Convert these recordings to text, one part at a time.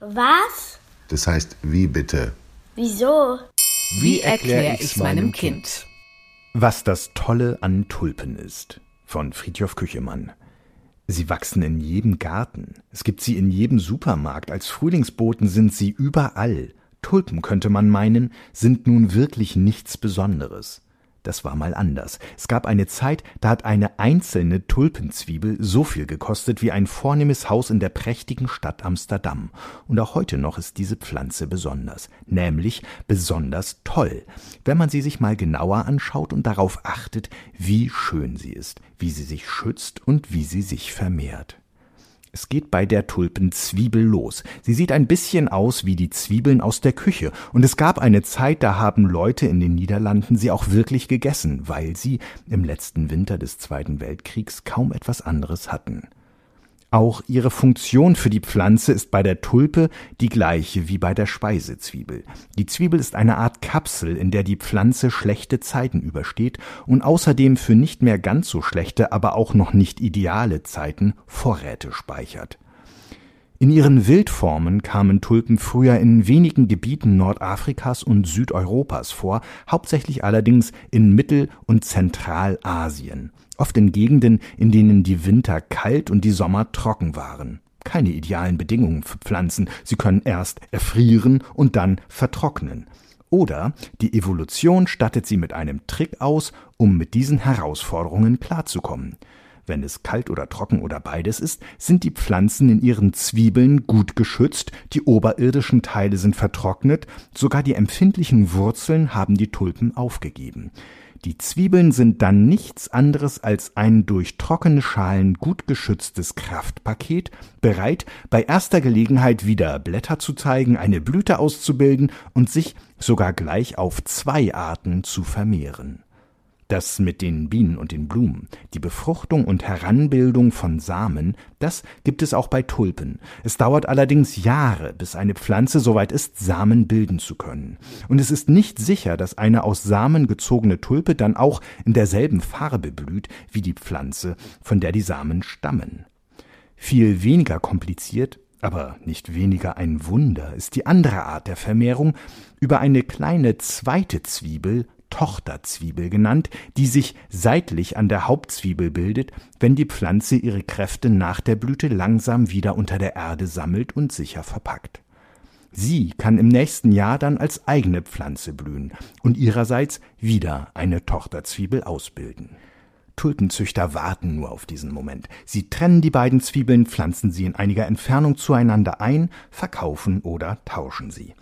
Was? Das heißt, wie bitte? Wieso? Wie erkläre ich's meinem Kind? Was das Tolle an Tulpen ist. Von Friedhof Küchemann. Sie wachsen in jedem Garten. Es gibt sie in jedem Supermarkt. Als Frühlingsboten sind sie überall. Tulpen, könnte man meinen, sind nun wirklich nichts Besonderes. Das war mal anders. Es gab eine Zeit, da hat eine einzelne Tulpenzwiebel so viel gekostet wie ein vornehmes Haus in der prächtigen Stadt Amsterdam. Und auch heute noch ist diese Pflanze besonders, nämlich besonders toll, wenn man sie sich mal genauer anschaut und darauf achtet, wie schön sie ist, wie sie sich schützt und wie sie sich vermehrt. Es geht bei der Tulpenzwiebel los. Sie sieht ein bisschen aus wie die Zwiebeln aus der Küche, und es gab eine Zeit, da haben Leute in den Niederlanden sie auch wirklich gegessen, weil sie im letzten Winter des Zweiten Weltkriegs kaum etwas anderes hatten. Auch ihre Funktion für die Pflanze ist bei der Tulpe die gleiche wie bei der Speisezwiebel. Die Zwiebel ist eine Art Kapsel, in der die Pflanze schlechte Zeiten übersteht und außerdem für nicht mehr ganz so schlechte, aber auch noch nicht ideale Zeiten Vorräte speichert. In ihren Wildformen kamen Tulpen früher in wenigen Gebieten Nordafrikas und Südeuropas vor, hauptsächlich allerdings in Mittel- und Zentralasien oft in Gegenden, in denen die Winter kalt und die Sommer trocken waren. Keine idealen Bedingungen für Pflanzen, sie können erst erfrieren und dann vertrocknen. Oder die Evolution stattet sie mit einem Trick aus, um mit diesen Herausforderungen klarzukommen. Wenn es kalt oder trocken oder beides ist, sind die Pflanzen in ihren Zwiebeln gut geschützt, die oberirdischen Teile sind vertrocknet, sogar die empfindlichen Wurzeln haben die Tulpen aufgegeben. Die Zwiebeln sind dann nichts anderes als ein durch trockene Schalen gut geschütztes Kraftpaket, bereit, bei erster Gelegenheit wieder Blätter zu zeigen, eine Blüte auszubilden und sich sogar gleich auf zwei Arten zu vermehren das mit den Bienen und den Blumen, die Befruchtung und Heranbildung von Samen, das gibt es auch bei Tulpen. Es dauert allerdings Jahre, bis eine Pflanze soweit ist, Samen bilden zu können. Und es ist nicht sicher, dass eine aus Samen gezogene Tulpe dann auch in derselben Farbe blüht wie die Pflanze, von der die Samen stammen. Viel weniger kompliziert aber nicht weniger ein Wunder ist die andere Art der Vermehrung über eine kleine zweite Zwiebel Tochterzwiebel genannt, die sich seitlich an der Hauptzwiebel bildet, wenn die Pflanze ihre Kräfte nach der Blüte langsam wieder unter der Erde sammelt und sicher verpackt. Sie kann im nächsten Jahr dann als eigene Pflanze blühen und ihrerseits wieder eine Tochterzwiebel ausbilden. Tulpenzüchter warten nur auf diesen Moment. Sie trennen die beiden Zwiebeln, pflanzen sie in einiger Entfernung zueinander ein, verkaufen oder tauschen sie.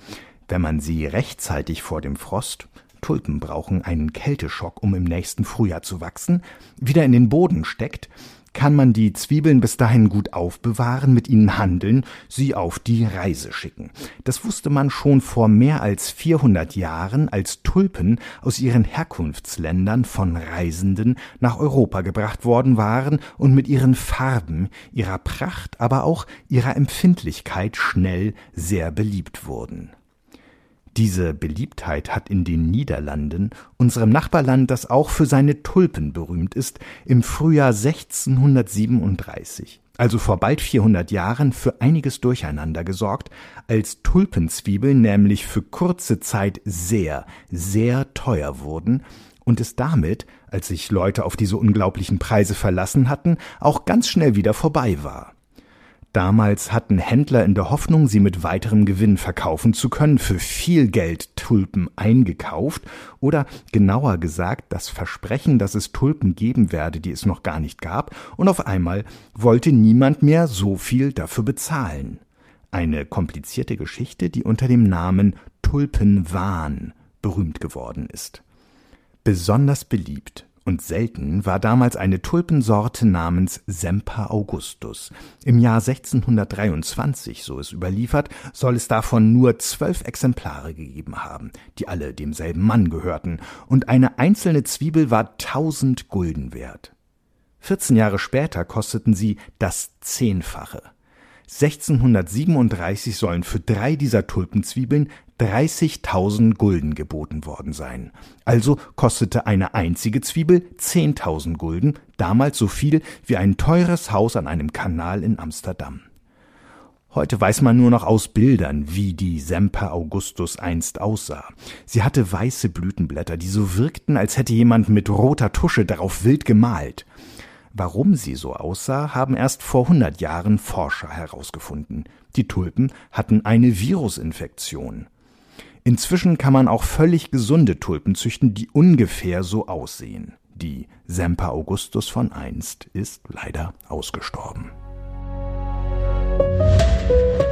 Wenn man sie rechtzeitig vor dem Frost Tulpen brauchen einen Kälteschock, um im nächsten Frühjahr zu wachsen, wieder in den Boden steckt, kann man die Zwiebeln bis dahin gut aufbewahren, mit ihnen handeln, sie auf die Reise schicken. Das wusste man schon vor mehr als 400 Jahren, als Tulpen aus ihren Herkunftsländern von Reisenden nach Europa gebracht worden waren und mit ihren Farben, ihrer Pracht, aber auch ihrer Empfindlichkeit schnell sehr beliebt wurden. Diese Beliebtheit hat in den Niederlanden, unserem Nachbarland, das auch für seine Tulpen berühmt ist, im Frühjahr 1637 also vor bald 400 Jahren, für einiges Durcheinander gesorgt, als Tulpenzwiebeln nämlich für kurze Zeit sehr, sehr teuer wurden und es damit, als sich Leute auf diese unglaublichen Preise verlassen hatten, auch ganz schnell wieder vorbei war. Damals hatten Händler in der Hoffnung, sie mit weiterem Gewinn verkaufen zu können, für viel Geld Tulpen eingekauft oder genauer gesagt das Versprechen, dass es Tulpen geben werde, die es noch gar nicht gab, und auf einmal wollte niemand mehr so viel dafür bezahlen. Eine komplizierte Geschichte, die unter dem Namen Tulpenwahn berühmt geworden ist. Besonders beliebt und selten war damals eine Tulpensorte namens Semper Augustus. Im Jahr 1623, so ist überliefert, soll es davon nur zwölf Exemplare gegeben haben, die alle demselben Mann gehörten, und eine einzelne Zwiebel war tausend Gulden wert. 14 Jahre später kosteten sie das Zehnfache. 1637 sollen für drei dieser Tulpenzwiebeln 30.000 Gulden geboten worden sein. Also kostete eine einzige Zwiebel 10.000 Gulden, damals so viel wie ein teures Haus an einem Kanal in Amsterdam. Heute weiß man nur noch aus Bildern, wie die Semper Augustus einst aussah. Sie hatte weiße Blütenblätter, die so wirkten, als hätte jemand mit roter Tusche darauf wild gemalt. Warum sie so aussah, haben erst vor hundert Jahren Forscher herausgefunden. Die Tulpen hatten eine Virusinfektion. Inzwischen kann man auch völlig gesunde Tulpen züchten, die ungefähr so aussehen. Die Semper Augustus von einst ist leider ausgestorben. You.